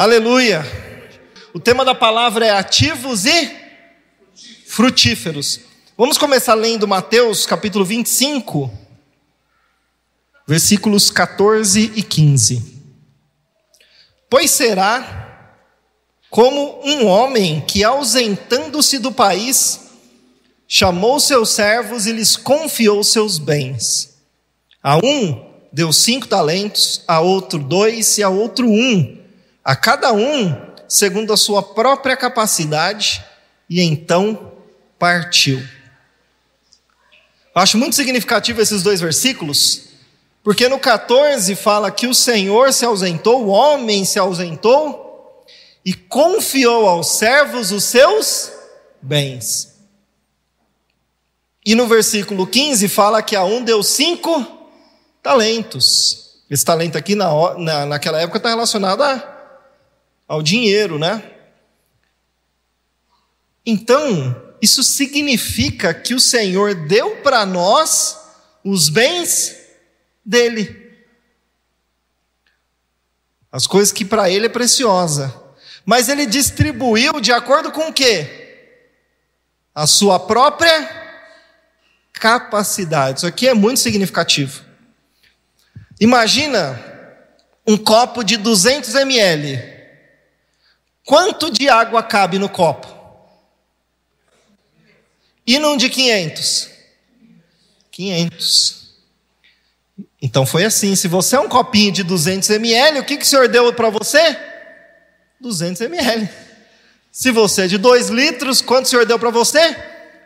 Aleluia. O tema da palavra é ativos e frutíferos. Vamos começar lendo Mateus capítulo 25, versículos 14 e 15. Pois será como um homem que, ausentando-se do país, chamou seus servos e lhes confiou seus bens. A um deu cinco talentos, a outro dois e a outro um a cada um segundo a sua própria capacidade, e então partiu. Eu acho muito significativo esses dois versículos, porque no 14 fala que o Senhor se ausentou, o homem se ausentou e confiou aos servos os seus bens. E no versículo 15 fala que a um deu cinco talentos. Esse talento aqui na, na, naquela época está relacionado a ao dinheiro, né? Então, isso significa que o Senhor deu para nós os bens dele. As coisas que para ele é preciosa. Mas ele distribuiu de acordo com o quê? A sua própria capacidade. Isso aqui é muito significativo. Imagina um copo de 200 ml. Quanto de água cabe no copo? E num de 500? 500. Então foi assim: se você é um copinho de 200 ml, o que, que o Senhor deu para você? 200 ml. Se você é de 2 litros, quanto o Senhor deu para você?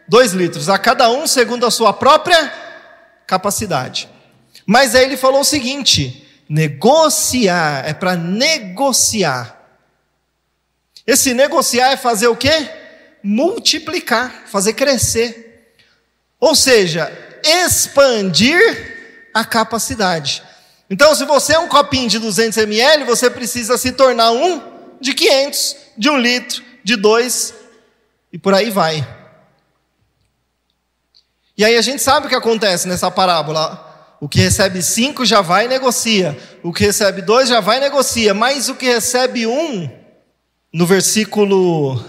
2 litros, a cada um segundo a sua própria capacidade. Mas aí ele falou o seguinte: negociar, é para negociar. Esse negociar é fazer o quê? Multiplicar, fazer crescer. Ou seja, expandir a capacidade. Então, se você é um copinho de 200 ml, você precisa se tornar um de 500, de um litro, de dois, e por aí vai. E aí a gente sabe o que acontece nessa parábola. O que recebe cinco já vai e negocia. O que recebe dois já vai e negocia. Mas o que recebe um no versículo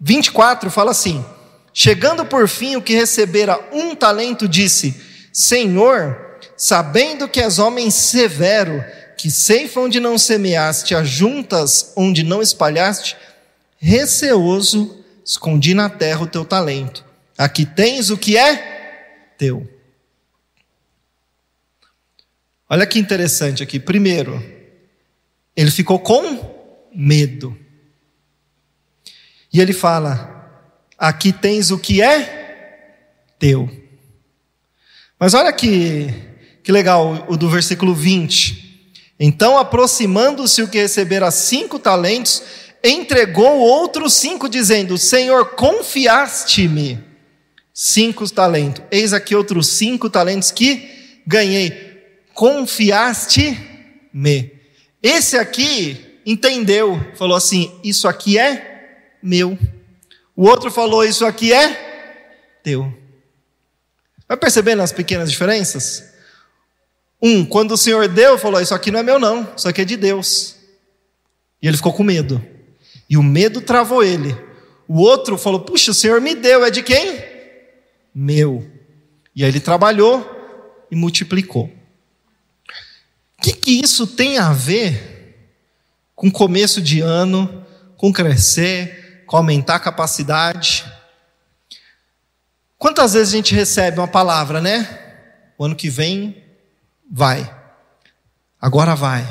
24, fala assim: Chegando por fim o que recebera um talento, disse: Senhor, sabendo que és homem severo, que ceifa onde não semeaste, ajuntas onde não espalhaste, receoso, escondi na terra o teu talento. Aqui tens o que é teu. Olha que interessante aqui. Primeiro, ele ficou com medo. E ele fala: aqui tens o que é teu. Mas olha que, que legal o do versículo 20. Então, aproximando-se o que recebera cinco talentos, entregou outros cinco, dizendo: Senhor, confiaste-me cinco talentos. Eis aqui outros cinco talentos que ganhei. Confiaste-me. Esse aqui entendeu, falou assim: Isso aqui é meu. O outro falou: Isso aqui é teu. Vai percebendo as pequenas diferenças? Um, quando o Senhor deu, falou: Isso aqui não é meu, não, isso aqui é de Deus. E ele ficou com medo. E o medo travou ele. O outro falou: Puxa, o Senhor me deu, é de quem? Meu. E aí ele trabalhou e multiplicou. O que, que isso tem a ver com começo de ano, com crescer, com aumentar a capacidade. Quantas vezes a gente recebe uma palavra, né? O ano que vem vai. Agora vai.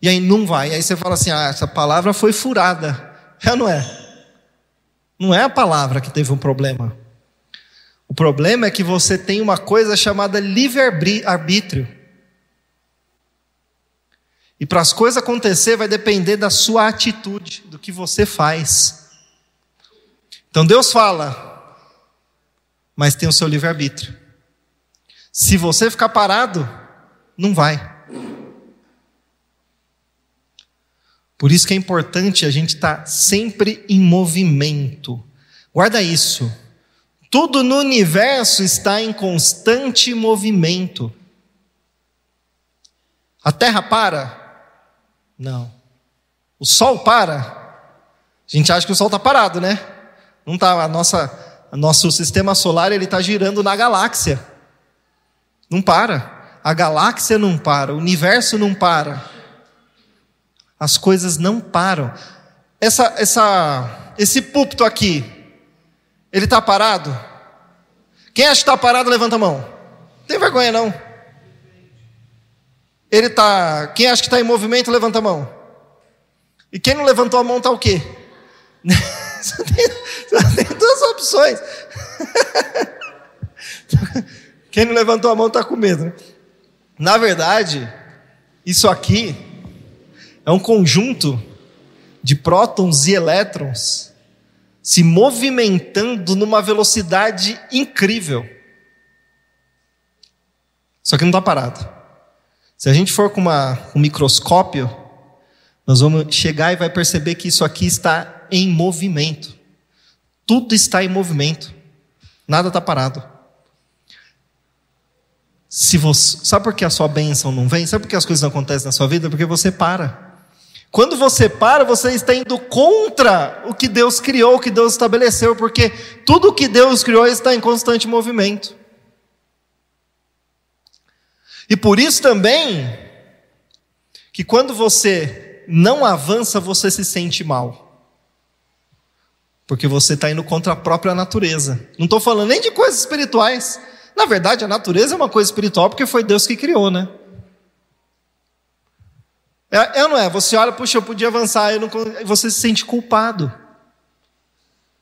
E aí não vai. Aí você fala assim: ah, essa palavra foi furada. É não é? Não é a palavra que teve um problema. O problema é que você tem uma coisa chamada livre-arbítrio. E para as coisas acontecer vai depender da sua atitude, do que você faz. Então Deus fala, mas tem o seu livre-arbítrio. Se você ficar parado, não vai. Por isso que é importante a gente estar tá sempre em movimento. Guarda isso. Tudo no universo está em constante movimento. A Terra para, Não. O Sol para. A gente acha que o Sol está parado, né? Não está. A nossa, nosso sistema solar ele está girando na galáxia. Não para. A galáxia não para. O universo não para. As coisas não param. Essa, essa, esse púlpito aqui, ele está parado? Quem acha que está parado, levanta a mão. Não tem vergonha não. Ele está. Quem acha que está em movimento, levanta a mão. E quem não levantou a mão está o quê? só, tem, só tem duas opções. quem não levantou a mão está com medo. Né? Na verdade, isso aqui é um conjunto de prótons e elétrons se movimentando numa velocidade incrível. Só que não está parado. Se a gente for com uma, um microscópio, nós vamos chegar e vai perceber que isso aqui está em movimento. Tudo está em movimento. Nada está parado. Se você, sabe por que a sua bênção não vem? Sabe por que as coisas não acontecem na sua vida? Porque você para. Quando você para, você está indo contra o que Deus criou, o que Deus estabeleceu, porque tudo o que Deus criou está em constante movimento. E por isso também, que quando você não avança, você se sente mal. Porque você está indo contra a própria natureza. Não estou falando nem de coisas espirituais. Na verdade, a natureza é uma coisa espiritual porque foi Deus que criou, né? É, é não é? Você olha, puxa, eu podia avançar, eu não, você se sente culpado.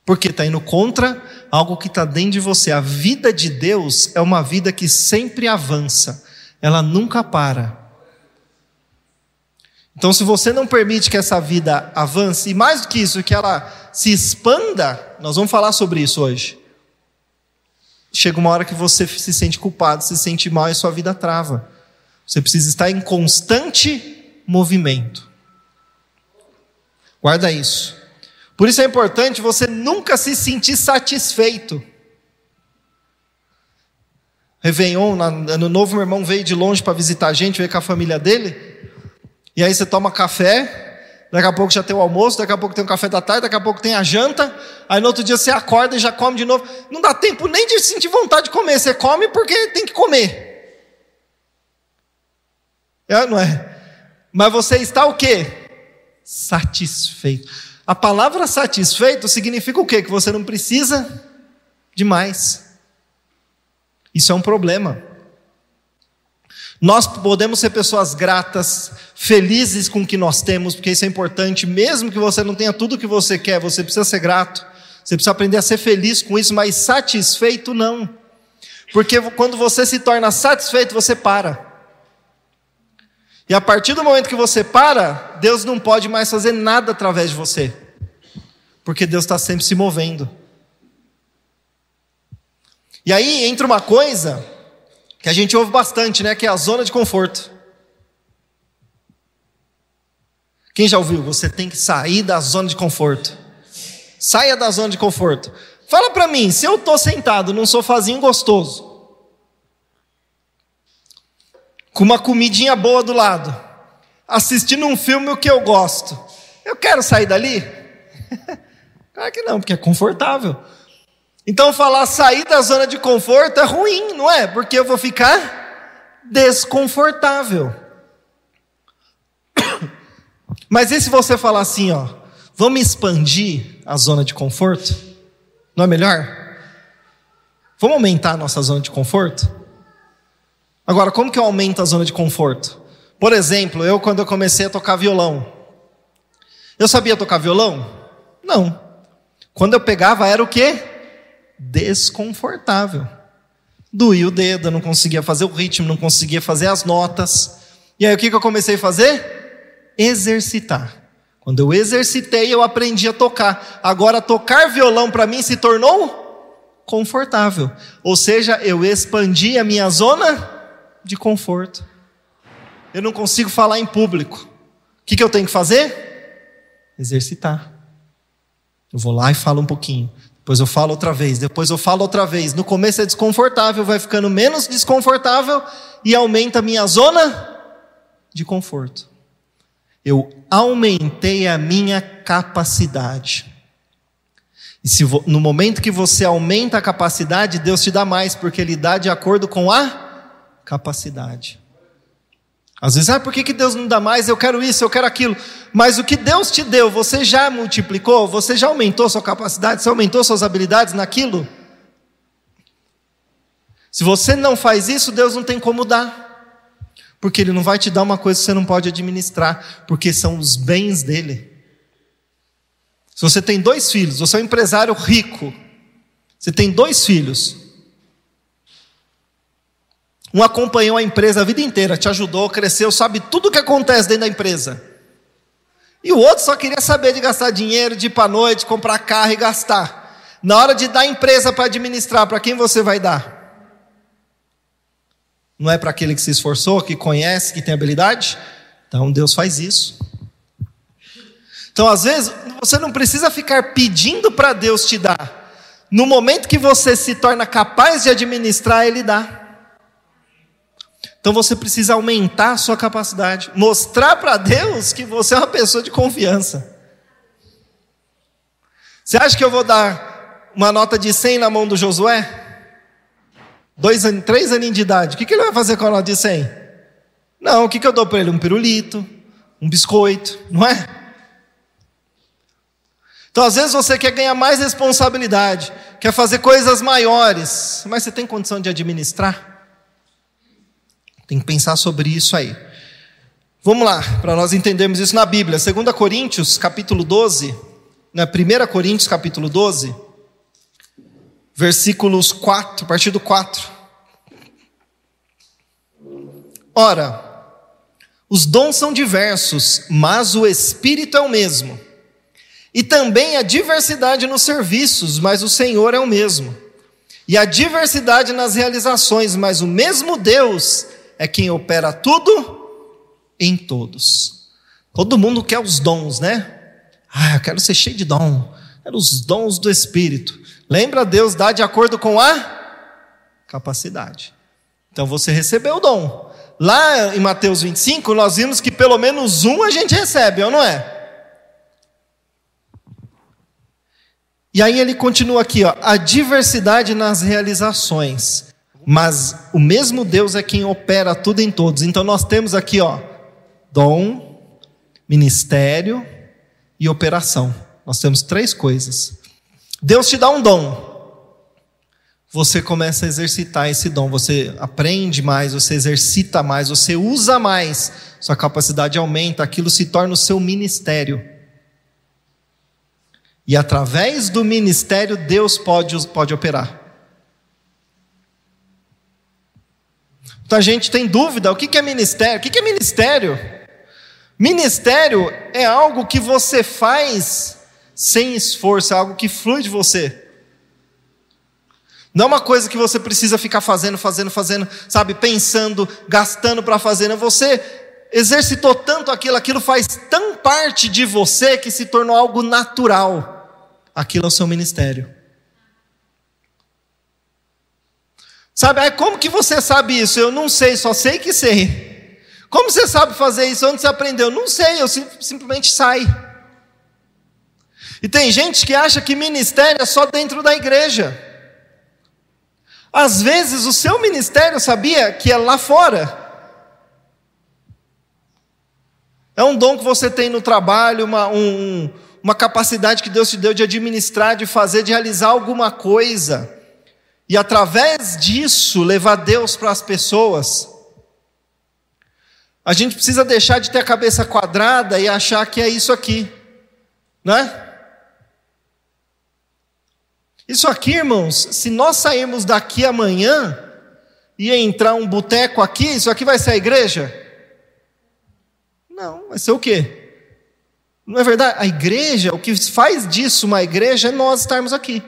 Porque está indo contra algo que está dentro de você. A vida de Deus é uma vida que sempre avança, ela nunca para. Então, se você não permite que essa vida avance, e mais do que isso, que ela se expanda, nós vamos falar sobre isso hoje. Chega uma hora que você se sente culpado, se sente mal e sua vida trava. Você precisa estar em constante movimento. Guarda isso. Por isso é importante você nunca se sentir satisfeito. Réveillon, ano novo, meu irmão veio de longe para visitar a gente, veio com a família dele. E aí você toma café, daqui a pouco já tem o almoço, daqui a pouco tem o café da tarde, daqui a pouco tem a janta. Aí no outro dia você acorda e já come de novo. Não dá tempo nem de sentir vontade de comer, você come porque tem que comer. É, não é? Mas você está o quê? Satisfeito. A palavra satisfeito significa o quê? Que você não precisa de mais. Isso é um problema. Nós podemos ser pessoas gratas, felizes com o que nós temos, porque isso é importante, mesmo que você não tenha tudo o que você quer, você precisa ser grato. Você precisa aprender a ser feliz com isso, mas satisfeito não. Porque quando você se torna satisfeito, você para. E a partir do momento que você para, Deus não pode mais fazer nada através de você, porque Deus está sempre se movendo. E aí entra uma coisa que a gente ouve bastante, né? Que é a zona de conforto. Quem já ouviu? Você tem que sair da zona de conforto. Saia da zona de conforto. Fala para mim, se eu estou sentado num sofazinho gostoso, com uma comidinha boa do lado, assistindo um filme que eu gosto. Eu quero sair dali? claro que não, porque é confortável. Então falar sair da zona de conforto é ruim, não é? Porque eu vou ficar desconfortável. Mas e se você falar assim, ó, vamos expandir a zona de conforto? Não é melhor? Vamos aumentar a nossa zona de conforto? Agora, como que eu aumento a zona de conforto? Por exemplo, eu quando eu comecei a tocar violão, eu sabia tocar violão? Não. Quando eu pegava era o quê? Desconfortável. Doía o dedo, eu não conseguia fazer o ritmo, não conseguia fazer as notas. E aí o que, que eu comecei a fazer? Exercitar. Quando eu exercitei, eu aprendi a tocar. Agora, tocar violão para mim se tornou confortável. Ou seja, eu expandi a minha zona de conforto. Eu não consigo falar em público. O que, que eu tenho que fazer? Exercitar. Eu vou lá e falo um pouquinho. Depois eu falo outra vez. Depois eu falo outra vez. No começo é desconfortável, vai ficando menos desconfortável e aumenta a minha zona de conforto. eu aumentei a minha capacidade. E se no momento que você aumenta a capacidade, Deus te dá mais, porque Ele dá de acordo com a capacidade. Às vezes, ah, por que, que Deus não dá mais? Eu quero isso, eu quero aquilo. Mas o que Deus te deu, você já multiplicou? Você já aumentou sua capacidade? Você aumentou suas habilidades naquilo? Se você não faz isso, Deus não tem como dar. Porque Ele não vai te dar uma coisa que você não pode administrar, porque são os bens dele. Se você tem dois filhos, você é um empresário rico, você tem dois filhos, um acompanhou a empresa a vida inteira, te ajudou, cresceu, sabe tudo o que acontece dentro da empresa. E o outro só queria saber de gastar dinheiro, de ir para a noite, comprar carro e gastar. Na hora de dar a empresa para administrar, para quem você vai dar? Não é para aquele que se esforçou, que conhece, que tem habilidade? Então Deus faz isso. Então, às vezes, você não precisa ficar pedindo para Deus te dar. No momento que você se torna capaz de administrar, Ele dá. Então você precisa aumentar a sua capacidade, mostrar para Deus que você é uma pessoa de confiança. Você acha que eu vou dar uma nota de 100 na mão do Josué? Dois, três aninhos de idade. O que, ele vai fazer com a nota de 100? Não, o que, que eu dou para ele? Um pirulito, um biscoito, não é? Então, às vezes você quer ganhar mais responsabilidade, quer fazer coisas maiores, mas você tem condição de administrar? Tem que pensar sobre isso aí. Vamos lá, para nós entendermos isso na Bíblia. 2 Coríntios, capítulo 12, na 1 Coríntios, capítulo 12, versículos 4, a partir do 4. Ora, os dons são diversos, mas o Espírito é o mesmo. E também há diversidade nos serviços, mas o Senhor é o mesmo. E há diversidade nas realizações, mas o mesmo Deus é quem opera tudo em todos. Todo mundo quer os dons, né? Ah, eu quero ser cheio de dom. Quero os dons do Espírito. Lembra, Deus dá de acordo com a capacidade. Então você recebeu o dom. Lá em Mateus 25, nós vimos que pelo menos um a gente recebe, ou não é? E aí ele continua aqui, ó, a diversidade nas realizações. Mas o mesmo Deus é quem opera tudo em todos. Então nós temos aqui, ó, dom, ministério e operação. Nós temos três coisas. Deus te dá um dom. Você começa a exercitar esse dom, você aprende mais, você exercita mais, você usa mais, sua capacidade aumenta, aquilo se torna o seu ministério. E através do ministério, Deus pode, pode operar. Muita gente tem dúvida: o que é ministério? O que é ministério? Ministério é algo que você faz sem esforço, é algo que flui de você. Não é uma coisa que você precisa ficar fazendo, fazendo, fazendo, sabe, pensando, gastando para fazer. Não, você exercitou tanto aquilo, aquilo faz tão parte de você que se tornou algo natural. Aquilo é o seu ministério. Sabe, aí como que você sabe isso? Eu não sei, só sei que sei. Como você sabe fazer isso? Onde você aprendeu? Não sei, eu sim, simplesmente sai. E tem gente que acha que ministério é só dentro da igreja. Às vezes o seu ministério sabia que é lá fora. É um dom que você tem no trabalho, uma, um, uma capacidade que Deus te deu de administrar, de fazer, de realizar alguma coisa e através disso levar Deus para as pessoas, a gente precisa deixar de ter a cabeça quadrada e achar que é isso aqui, né? Isso aqui, irmãos, se nós sairmos daqui amanhã e entrar um boteco aqui, isso aqui vai ser a igreja? Não, vai ser o quê? Não é verdade? A igreja, o que faz disso uma igreja é nós estarmos aqui.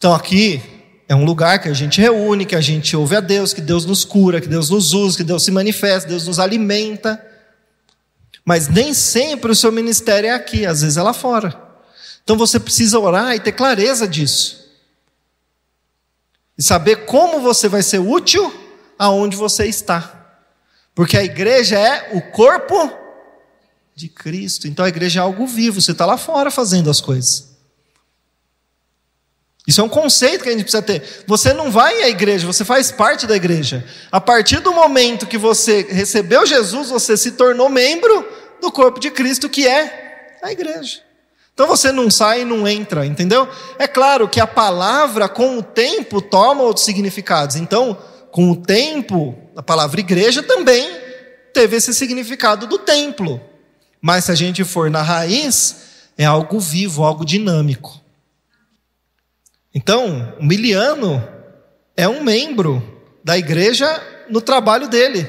Então aqui é um lugar que a gente reúne, que a gente ouve a Deus, que Deus nos cura, que Deus nos usa, que Deus se manifesta, Deus nos alimenta. Mas nem sempre o seu ministério é aqui, às vezes é lá fora. Então você precisa orar e ter clareza disso. E saber como você vai ser útil aonde você está. Porque a igreja é o corpo de Cristo. Então a igreja é algo vivo, você está lá fora fazendo as coisas. Isso é um conceito que a gente precisa ter. Você não vai à igreja, você faz parte da igreja. A partir do momento que você recebeu Jesus, você se tornou membro do corpo de Cristo, que é a igreja. Então você não sai e não entra, entendeu? É claro que a palavra, com o tempo, toma outros significados. Então, com o tempo, a palavra igreja também teve esse significado do templo. Mas se a gente for na raiz, é algo vivo, algo dinâmico. Então, o miliano é um membro da igreja no trabalho dele.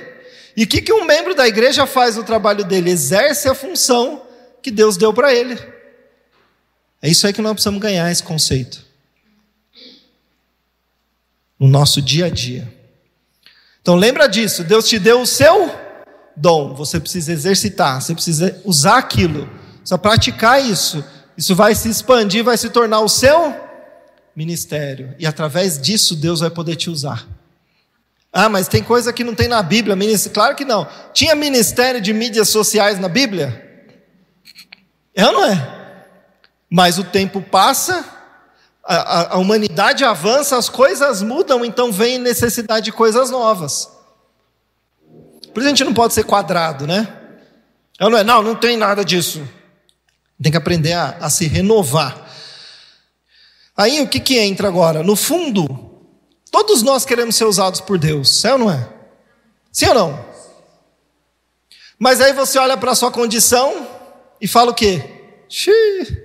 E o que, que um membro da igreja faz no trabalho dele? Exerce a função que Deus deu para ele. É isso aí que nós precisamos ganhar esse conceito. No nosso dia a dia. Então lembra disso, Deus te deu o seu dom, você precisa exercitar, você precisa usar aquilo, precisa praticar isso. Isso vai se expandir, vai se tornar o seu ministério. E através disso Deus vai poder te usar. Ah, mas tem coisa que não tem na Bíblia. Claro que não. Tinha ministério de mídias sociais na Bíblia? É ou não é? Mas o tempo passa, a, a, a humanidade avança, as coisas mudam, então vem necessidade de coisas novas. Por isso a gente não pode ser quadrado, né? É ou não é? Não, não tem nada disso. Tem que aprender a, a se renovar. Aí o que, que entra agora? No fundo, todos nós queremos ser usados por Deus, é ou não é? Sim ou não? Mas aí você olha para a sua condição e fala o quê? Xiii.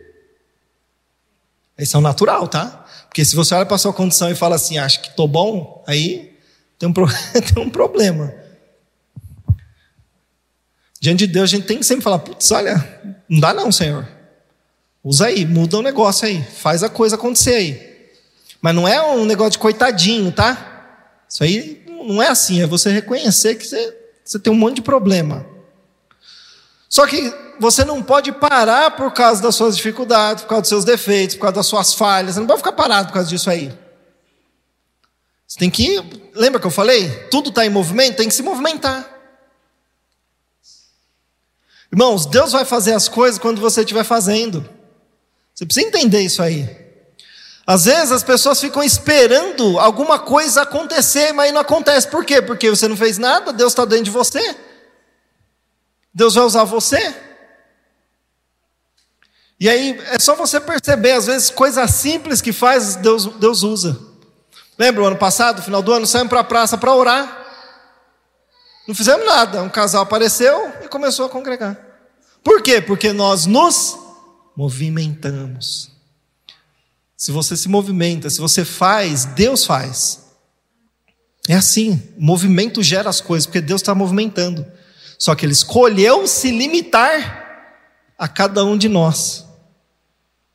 Isso é o natural, tá? Porque se você olha para a sua condição e fala assim, acho que estou bom, aí tem um, pro... tem um problema. Diante de Deus, a gente tem que sempre falar: putz, olha, não dá não, Senhor. Usa aí, muda o negócio aí, faz a coisa acontecer aí. Mas não é um negócio de coitadinho, tá? Isso aí não é assim, é você reconhecer que você, você tem um monte de problema. Só que você não pode parar por causa das suas dificuldades, por causa dos seus defeitos, por causa das suas falhas. Você não pode ficar parado por causa disso aí. Você tem que. Lembra que eu falei? Tudo está em movimento, tem que se movimentar. Irmãos, Deus vai fazer as coisas quando você estiver fazendo. Você precisa entender isso aí. Às vezes as pessoas ficam esperando alguma coisa acontecer, mas não acontece. Por quê? Porque você não fez nada, Deus está dentro de você. Deus vai usar você. E aí é só você perceber, às vezes, coisas simples que faz, Deus, Deus usa. Lembra o ano passado, final do ano, saímos para a praça para orar. Não fizemos nada. Um casal apareceu e começou a congregar. Por quê? Porque nós nos movimentamos. Se você se movimenta, se você faz, Deus faz. É assim, o movimento gera as coisas, porque Deus está movimentando. Só que Ele escolheu se limitar a cada um de nós.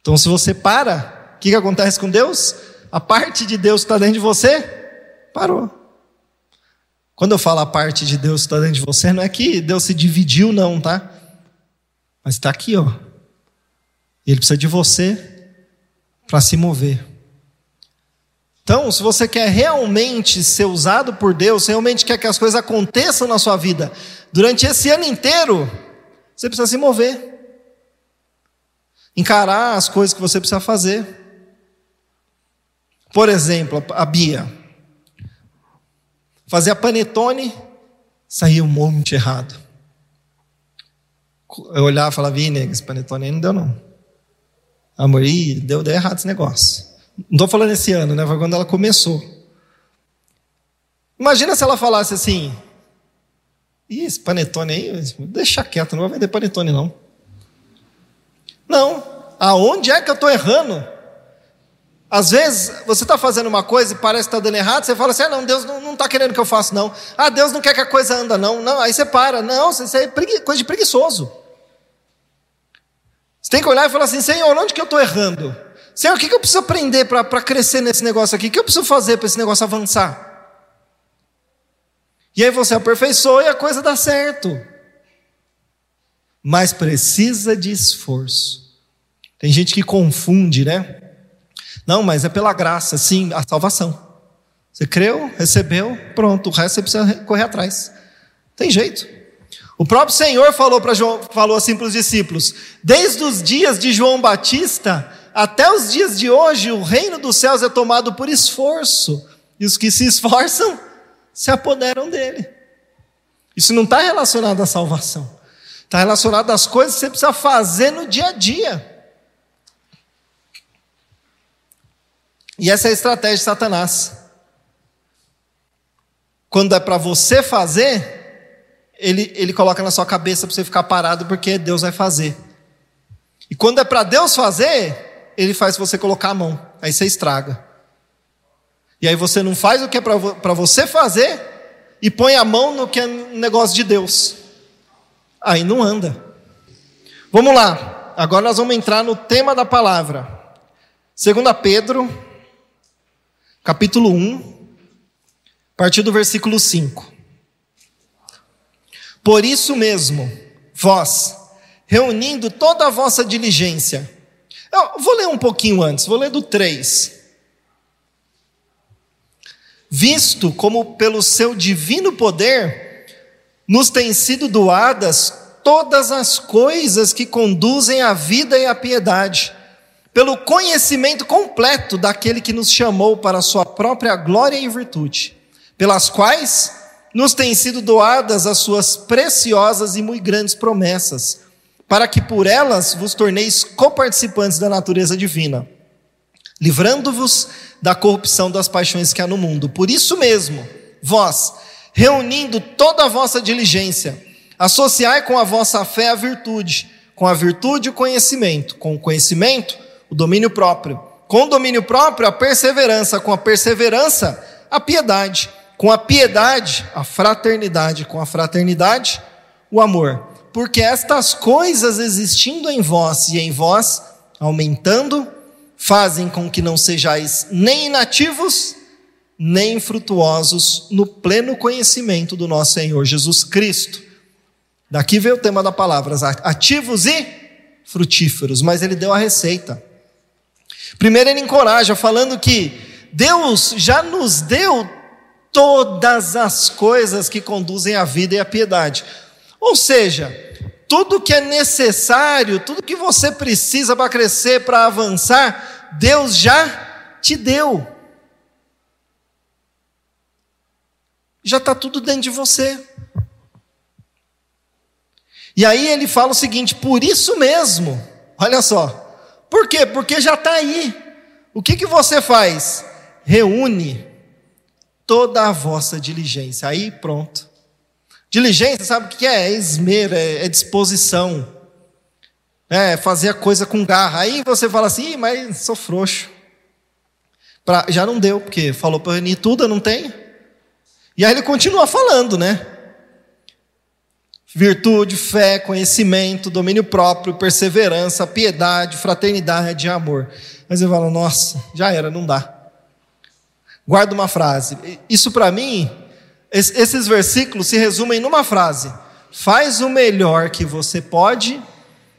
Então, se você para, o que, que acontece com Deus? A parte de Deus que está dentro de você parou. Quando eu falo a parte de Deus que está dentro de você, não é que Deus se dividiu, não, tá? Mas está aqui, ó. Ele precisa de você para se mover. Então, se você quer realmente ser usado por Deus, realmente quer que as coisas aconteçam na sua vida, durante esse ano inteiro, você precisa se mover. Encarar as coisas que você precisa fazer. Por exemplo, a Bia. Fazer a panetone, saía um monte errado. Eu olhava e falava, Vini, esse panetone aí não deu não. Amor, ih, deu, deu errado esse negócio. Não estou falando esse ano, né? Foi quando ela começou. Imagina se ela falasse assim: Ih, esse panetone aí, deixa quieto, não vai vender panetone não. Não. Aonde é que eu estou errando? Às vezes você está fazendo uma coisa e parece que está dando errado, você fala assim: ah, não, Deus não está querendo que eu faça, não. Ah, Deus não quer que a coisa anda, não. não. Aí você para. Não, isso é coisa de preguiçoso. Tem que olhar e falar assim: Senhor, onde que eu estou errando? Senhor, o que, que eu preciso aprender para crescer nesse negócio aqui? O que eu preciso fazer para esse negócio avançar? E aí você aperfeiçoa e a coisa dá certo. Mas precisa de esforço. Tem gente que confunde, né? Não, mas é pela graça, sim, a salvação. Você creu, recebeu, pronto, o resto você precisa correr atrás. Tem jeito. O próprio Senhor falou, para João, falou assim para os discípulos: desde os dias de João Batista até os dias de hoje, o reino dos céus é tomado por esforço, e os que se esforçam se apoderam dele. Isso não está relacionado à salvação, está relacionado às coisas que você precisa fazer no dia a dia. E essa é a estratégia de Satanás. Quando é para você fazer, ele, ele coloca na sua cabeça para você ficar parado, porque Deus vai fazer. E quando é para Deus fazer, ele faz você colocar a mão, aí você estraga. E aí você não faz o que é para você fazer e põe a mão no que é negócio de Deus. Aí não anda. Vamos lá, agora nós vamos entrar no tema da palavra. 2 Pedro capítulo 1, a partir do versículo 5. Por isso mesmo, vós, reunindo toda a vossa diligência, eu vou ler um pouquinho antes, vou ler do 3. Visto como pelo seu divino poder nos têm sido doadas todas as coisas que conduzem à vida e à piedade pelo conhecimento completo daquele que nos chamou para a sua própria glória e virtude, pelas quais nos têm sido doadas as suas preciosas e muito grandes promessas, para que por elas vos torneis coparticipantes da natureza divina, livrando-vos da corrupção das paixões que há no mundo. Por isso mesmo, vós, reunindo toda a vossa diligência, associai com a vossa fé a virtude, com a virtude o conhecimento, com o conhecimento o domínio próprio. Com o domínio próprio, a perseverança. Com a perseverança, a piedade. Com a piedade, a fraternidade. Com a fraternidade, o amor. Porque estas coisas existindo em vós e em vós, aumentando, fazem com que não sejais nem inativos, nem frutuosos no pleno conhecimento do nosso Senhor Jesus Cristo. Daqui veio o tema da palavra, ativos e frutíferos, mas ele deu a receita. Primeiro, ele encoraja, falando que Deus já nos deu todas as coisas que conduzem à vida e à piedade. Ou seja, tudo que é necessário, tudo que você precisa para crescer, para avançar, Deus já te deu. Já está tudo dentro de você. E aí ele fala o seguinte: por isso mesmo, olha só, por quê? Porque já está aí. O que, que você faz? Reúne toda a vossa diligência. Aí pronto. Diligência, sabe o que é? É esmero, é, é disposição. É fazer a coisa com garra. Aí você fala assim, mas sou frouxo. Pra, já não deu, porque falou para reunir tudo, eu não tenho. E aí ele continua falando, né? Virtude, fé, conhecimento, domínio próprio, perseverança, piedade, fraternidade amor. Mas eu falo, nossa, já era, não dá. Guarda uma frase. Isso para mim, esses versículos se resumem numa frase: faz o melhor que você pode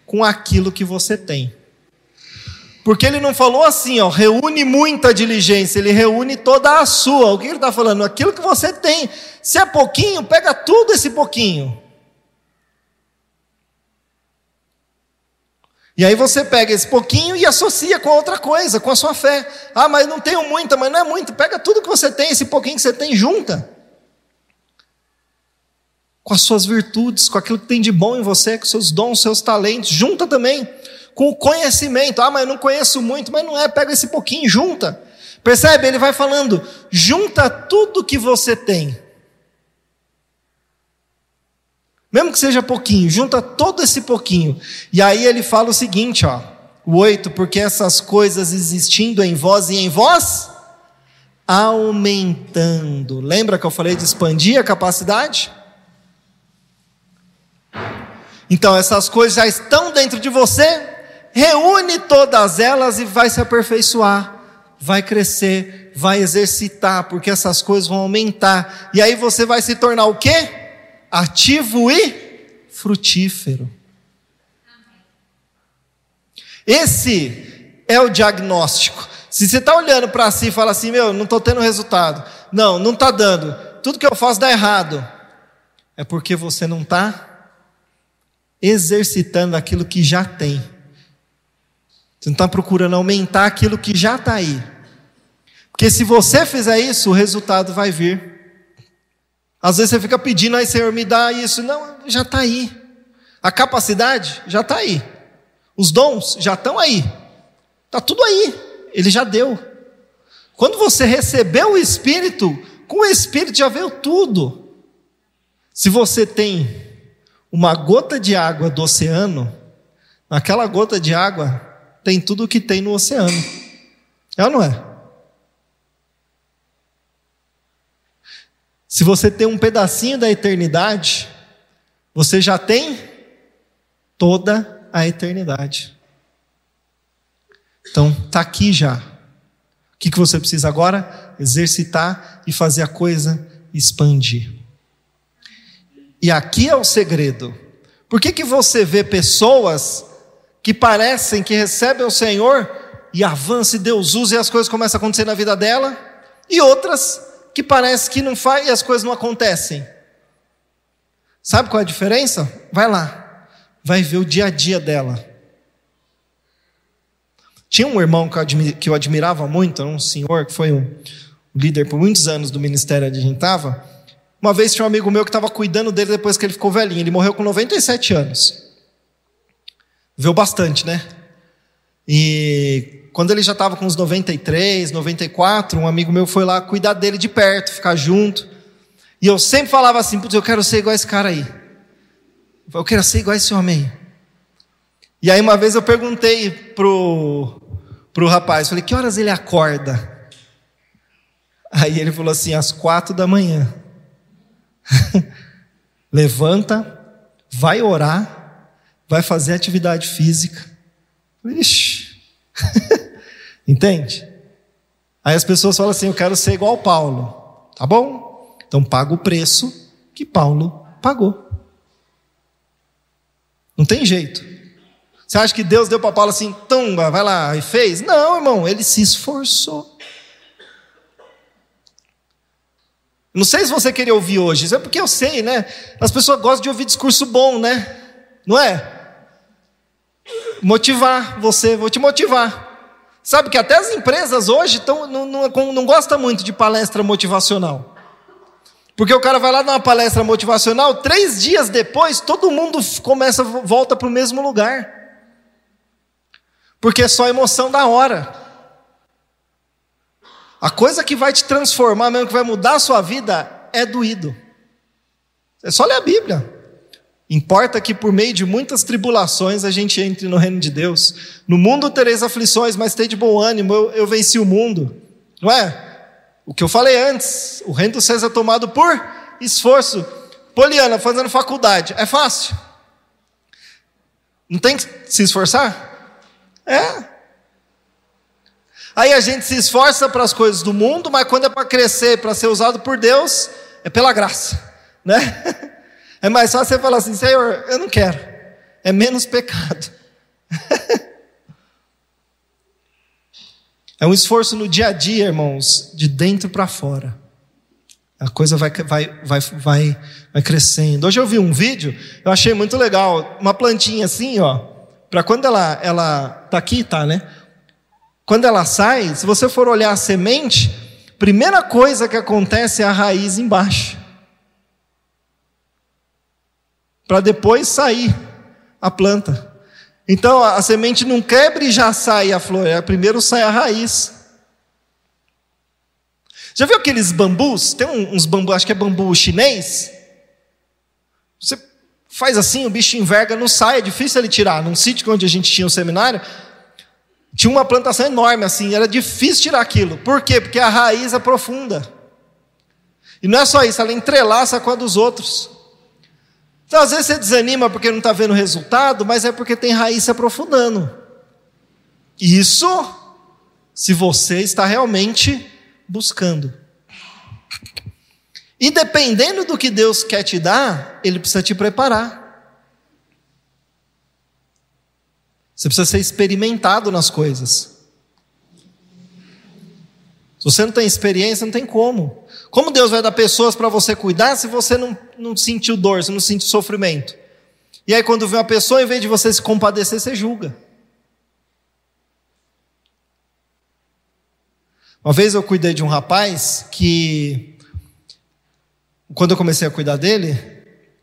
com aquilo que você tem. Porque ele não falou assim, ó, reúne muita diligência, ele reúne toda a sua. O que ele está falando? Aquilo que você tem. Se é pouquinho, pega tudo esse pouquinho. E aí você pega esse pouquinho e associa com outra coisa, com a sua fé. Ah, mas não tenho muita, mas não é muito. Pega tudo que você tem, esse pouquinho que você tem, junta. Com as suas virtudes, com aquilo que tem de bom em você, com seus dons, seus talentos, junta também. Com o conhecimento. Ah, mas eu não conheço muito, mas não é, pega esse pouquinho, junta. Percebe? Ele vai falando, junta tudo que você tem. Mesmo que seja pouquinho, junta todo esse pouquinho. E aí ele fala o seguinte, ó, o 8, porque essas coisas existindo em vós e em vós, aumentando. Lembra que eu falei de expandir a capacidade? Então, essas coisas já estão dentro de você, reúne todas elas e vai se aperfeiçoar, vai crescer, vai exercitar, porque essas coisas vão aumentar. E aí você vai se tornar o quê? Ativo e frutífero. Esse é o diagnóstico. Se você está olhando para si e fala assim, meu, não estou tendo resultado. Não, não está dando. Tudo que eu faço dá errado. é porque você não está exercitando aquilo que já tem. Você não está procurando aumentar aquilo que já está aí. Porque se você fizer isso, o resultado vai vir. Às vezes você fica pedindo, aí Senhor, me dá isso. Não, já está aí. A capacidade já está aí. Os dons já estão aí. Está tudo aí. Ele já deu. Quando você recebeu o Espírito, com o Espírito já veio tudo. Se você tem uma gota de água do oceano, naquela gota de água tem tudo o que tem no oceano. É ou não é? Se você tem um pedacinho da eternidade, você já tem toda a eternidade. Então, está aqui já. O que, que você precisa agora? Exercitar e fazer a coisa expandir. E aqui é o segredo. Por que, que você vê pessoas que parecem que recebem o Senhor e avança e Deus usa e as coisas começam a acontecer na vida dela, e outras que parece que não faz e as coisas não acontecem? Sabe qual é a diferença? Vai lá, vai ver o dia a dia dela. Tinha um irmão que eu admirava muito, um senhor que foi um líder por muitos anos do ministério onde a gente estava. Uma vez tinha um amigo meu que estava cuidando dele depois que ele ficou velhinho. Ele morreu com 97 anos. Viveu bastante, né? E quando ele já estava com uns 93, 94, um amigo meu foi lá cuidar dele de perto, ficar junto. E eu sempre falava assim: Putz, eu quero ser igual esse cara aí. Eu quero ser igual esse homem aí. E aí uma vez eu perguntei pro, pro rapaz, falei, que horas ele acorda? Aí ele falou assim, às quatro da manhã. Levanta, vai orar, vai fazer atividade física. Ixi. Entende? Aí as pessoas falam assim: Eu quero ser igual Paulo. Tá bom? Então paga o preço que Paulo pagou. Não tem jeito. Você acha que Deus deu para Paulo assim, tumba, vai lá e fez? Não, irmão, ele se esforçou. Não sei se você queria ouvir hoje, isso é porque eu sei, né? As pessoas gostam de ouvir discurso bom, né? Não é? Motivar você, vou te motivar. Sabe que até as empresas hoje tão, não, não, não gostam muito de palestra motivacional. Porque o cara vai lá dar uma palestra motivacional, três dias depois, todo mundo começa, volta para o mesmo lugar porque é só emoção da hora. A coisa que vai te transformar, mesmo que vai mudar a sua vida, é doído. É só ler a Bíblia. Importa que por meio de muitas tribulações a gente entre no reino de Deus. No mundo tereis aflições, mas tem de bom ânimo, eu, eu venci o mundo. Não é? O que eu falei antes, o reino dos céus é tomado por esforço. Poliana, fazendo faculdade, é fácil? Não tem que se esforçar? É. Aí a gente se esforça para as coisas do mundo, mas quando é para crescer, para ser usado por Deus, é pela graça, né? É mais fácil você falar assim, Senhor, eu não quero. É menos pecado. É um esforço no dia a dia, irmãos, de dentro para fora. A coisa vai, vai, vai, vai, vai crescendo. Hoje eu vi um vídeo, eu achei muito legal. Uma plantinha assim, ó para quando ela ela tá aqui, tá, né? Quando ela sai, se você for olhar a semente, primeira coisa que acontece é a raiz embaixo. Para depois sair a planta. Então a semente não quebra e já sai a flor, é primeiro sai a raiz. Já viu aqueles bambus? Tem uns bambus, acho que é bambu chinês. Você faz assim, o bicho enverga, não sai, é difícil ele tirar. Num sítio onde a gente tinha um seminário, tinha uma plantação enorme assim, era difícil tirar aquilo. Por quê? Porque a raiz é profunda. E não é só isso, ela entrelaça com a dos outros. Então, às vezes você desanima porque não está vendo resultado, mas é porque tem raiz se aprofundando. Isso, se você está realmente buscando. E dependendo do que Deus quer te dar, Ele precisa te preparar. Você precisa ser experimentado nas coisas. Se você não tem experiência, não tem como. Como Deus vai dar pessoas para você cuidar se você não, não sentiu dor, se não sentiu sofrimento? E aí, quando vê uma pessoa, em vez de você se compadecer, você julga. Uma vez eu cuidei de um rapaz que, quando eu comecei a cuidar dele,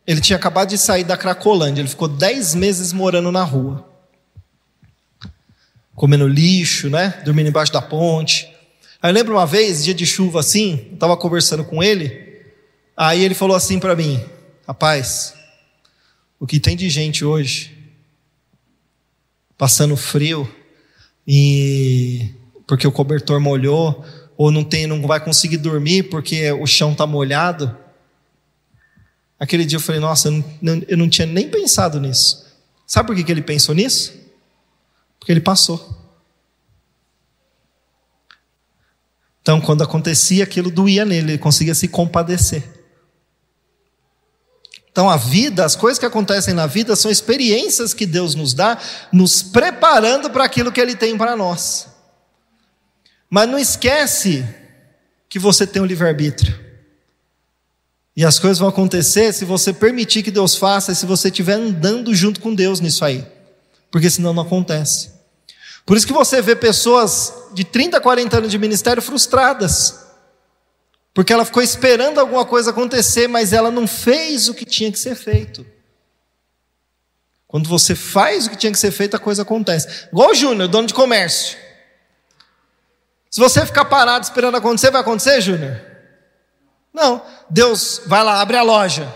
ele tinha acabado de sair da Cracolândia, ele ficou dez meses morando na rua. Comendo lixo, né? Dormindo embaixo da ponte. Aí eu lembro uma vez, dia de chuva assim, eu estava conversando com ele, aí ele falou assim para mim: Rapaz, o que tem de gente hoje, passando frio, e porque o cobertor molhou, ou não tem, não vai conseguir dormir porque o chão está molhado. Aquele dia eu falei, nossa, eu não, eu não tinha nem pensado nisso. Sabe por que, que ele pensou nisso? Porque ele passou. Então, quando acontecia aquilo, doía nele, ele conseguia se compadecer. Então, a vida, as coisas que acontecem na vida, são experiências que Deus nos dá, nos preparando para aquilo que Ele tem para nós. Mas não esquece que você tem o livre-arbítrio. E as coisas vão acontecer se você permitir que Deus faça e se você estiver andando junto com Deus nisso aí. Porque senão não acontece. Por isso que você vê pessoas de 30, 40 anos de ministério frustradas. Porque ela ficou esperando alguma coisa acontecer, mas ela não fez o que tinha que ser feito. Quando você faz o que tinha que ser feito, a coisa acontece. Igual o Júnior, dono de comércio. Se você ficar parado esperando acontecer, vai acontecer, Júnior? Não. Deus vai lá, abre a loja.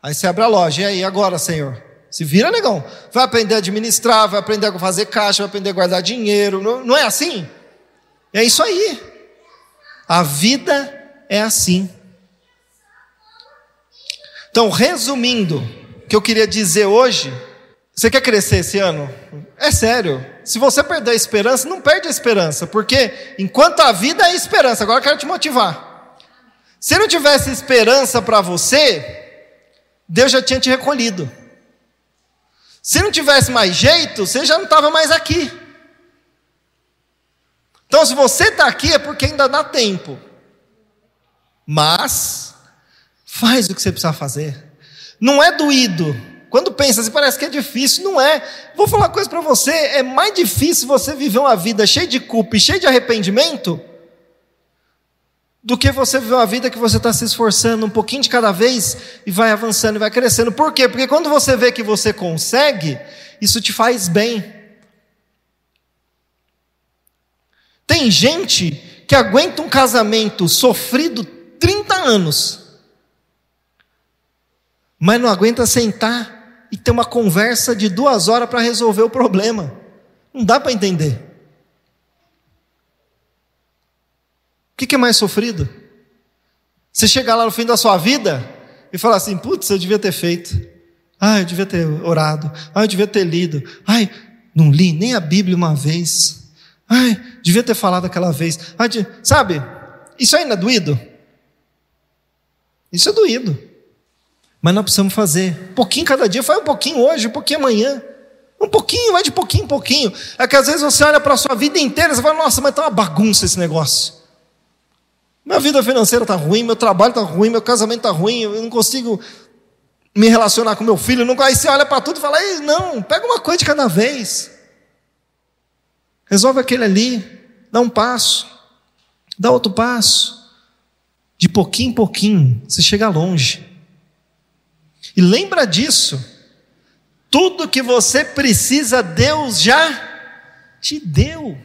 Aí você abre a loja. E aí, agora, Senhor? Se vira, negão. Vai aprender a administrar, vai aprender a fazer caixa, vai aprender a guardar dinheiro. Não, não é assim? É isso aí. A vida é assim. Então, resumindo, o que eu queria dizer hoje você quer crescer esse ano? É sério. Se você perder a esperança, não perde a esperança, porque enquanto a vida é esperança, agora eu quero te motivar. Se não tivesse esperança para você, Deus já tinha te recolhido. Se não tivesse mais jeito, você já não estava mais aqui. Então, se você está aqui, é porque ainda dá tempo. Mas, faz o que você precisa fazer. Não é doído, quando pensa assim, parece que é difícil, não é. Vou falar uma coisa para você: é mais difícil você viver uma vida cheia de culpa e cheia de arrependimento do que você viver uma vida que você está se esforçando um pouquinho de cada vez e vai avançando e vai crescendo. Por quê? Porque quando você vê que você consegue, isso te faz bem. Tem gente que aguenta um casamento sofrido 30 anos, mas não aguenta sentar e ter uma conversa de duas horas para resolver o problema. Não dá para entender. Que, que é mais sofrido? Você chegar lá no fim da sua vida e falar assim: putz, eu devia ter feito. Ah, eu devia ter orado. Ah, eu devia ter lido. Ai, não li nem a Bíblia uma vez. Ai, devia ter falado aquela vez. Ai, de... Sabe? Isso ainda é doído? Isso é doído. Mas nós precisamos fazer. Um pouquinho cada dia, faz um pouquinho hoje, um pouquinho amanhã. Um pouquinho, vai de pouquinho em pouquinho. É que às vezes você olha para a sua vida inteira e fala, nossa, mas está uma bagunça esse negócio. Minha vida financeira está ruim, meu trabalho está ruim, meu casamento está ruim, eu não consigo me relacionar com meu filho. Não... Aí você olha para tudo e fala, não, pega uma coisa de cada vez. Resolve aquele ali, dá um passo, dá outro passo. De pouquinho em pouquinho, você chega longe. E lembra disso. Tudo que você precisa, Deus já te deu.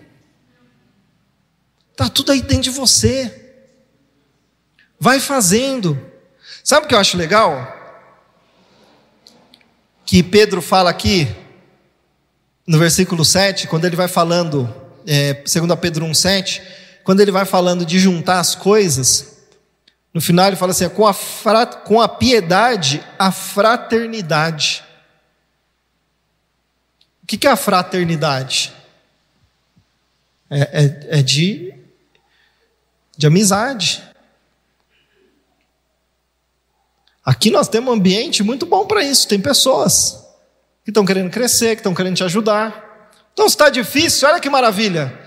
Está tudo aí dentro de você. Vai fazendo. Sabe o que eu acho legal? Que Pedro fala aqui, no versículo 7, quando ele vai falando, é, segundo Pedro 1,7, quando ele vai falando de juntar as coisas, no final ele fala assim: com a, com a piedade, a fraternidade. O que é a fraternidade? É, é, é de, de amizade. Aqui nós temos um ambiente muito bom para isso. Tem pessoas que estão querendo crescer, que estão querendo te ajudar. Então, se está difícil, olha que maravilha.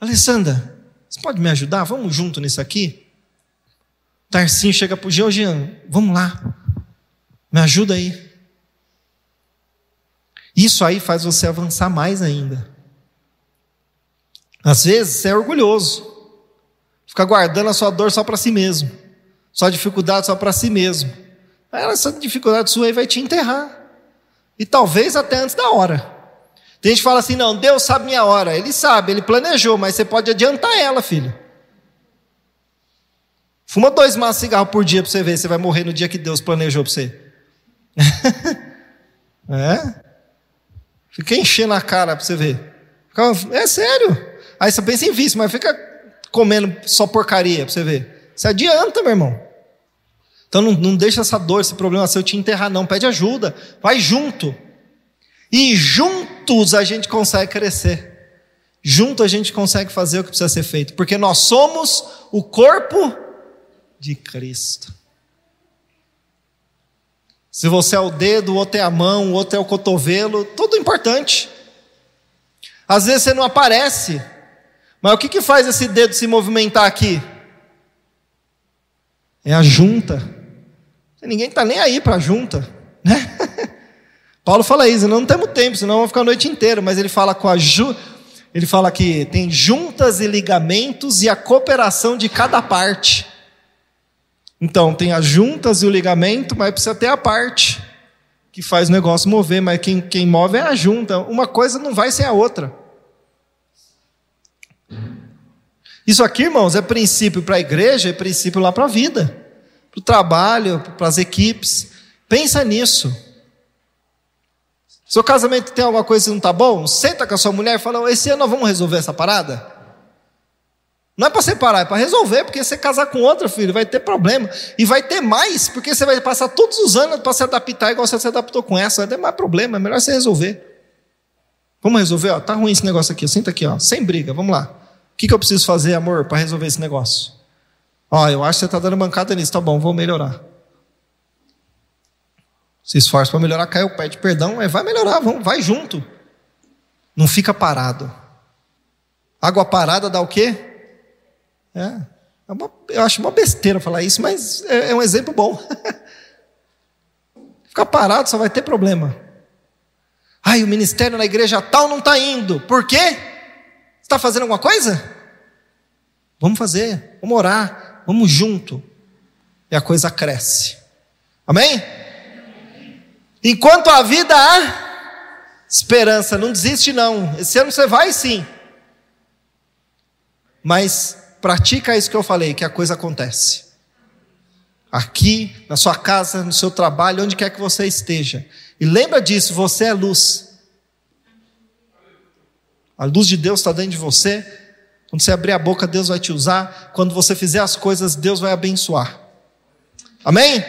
Alessandra, Você pode me ajudar? Vamos junto nisso aqui? Tarcinho chega para o Georgiano, vamos lá, me ajuda aí. Isso aí faz você avançar mais ainda. Às vezes você é orgulhoso, fica guardando a sua dor só para si mesmo, sua dificuldade só para si mesmo. Essa dificuldade sua aí vai te enterrar, e talvez até antes da hora. Tem gente que fala assim: não, Deus sabe minha hora. Ele sabe, ele planejou, mas você pode adiantar ela, filho. Fuma dois maços de cigarro por dia para você ver, você vai morrer no dia que Deus planejou para você. é? Fica enchendo a cara para você ver. É sério. Aí você pensa em vício, mas fica comendo só porcaria para você ver. Você adianta, meu irmão. Então não, não deixa essa dor, esse problema seu te enterrar, não. Pede ajuda. Vai junto. E juntos a gente consegue crescer. Junto a gente consegue fazer o que precisa ser feito. Porque nós somos o corpo de Cristo. Se você é o dedo, o outro é a mão, o outro é o cotovelo, tudo importante. Às vezes você não aparece, mas o que, que faz esse dedo se movimentar aqui? É a junta. Ninguém está nem aí para a junta, né? Paulo fala isso, não, temos tempo, senão vamos ficar a noite inteira, mas ele fala com a ju, ele fala que tem juntas e ligamentos e a cooperação de cada parte. Então, tem as juntas e o ligamento, mas precisa ter a parte que faz o negócio mover, mas quem, quem move é a junta. Uma coisa não vai sem a outra. Isso aqui, irmãos, é princípio para a igreja, é princípio lá para a vida, o trabalho, para as equipes. Pensa nisso. Seu casamento tem alguma coisa que não está bom? Senta com a sua mulher e fala: esse ano nós vamos resolver essa parada? Não é para separar, é para resolver, porque você casar com outra, filho, vai ter problema. E vai ter mais, porque você vai passar todos os anos para se adaptar igual você se adaptou com essa. Vai ter mais problema, é melhor você resolver. Vamos resolver? Ó, tá ruim esse negócio aqui, senta aqui, ó, sem briga, vamos lá. O que, que eu preciso fazer, amor, para resolver esse negócio? Ó, eu acho que você está dando bancada nisso, tá bom, vou melhorar se esforça para melhorar, caiu, pede perdão, mas vai melhorar, vamos, vai junto. Não fica parado. Água parada dá o quê? É, é uma, eu acho uma besteira falar isso, mas é, é um exemplo bom. Ficar parado só vai ter problema. Ai, o ministério na igreja tal não está indo. Por quê? Está fazendo alguma coisa? Vamos fazer, vamos orar, vamos junto. E a coisa cresce. Amém? Enquanto a vida há esperança, não desiste não. Esse ano você vai sim. Mas pratica isso que eu falei, que a coisa acontece. Aqui, na sua casa, no seu trabalho, onde quer que você esteja. E lembra disso, você é luz. A luz de Deus está dentro de você. Quando você abrir a boca, Deus vai te usar. Quando você fizer as coisas, Deus vai abençoar. Amém?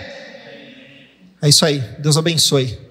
É isso aí. Deus abençoe.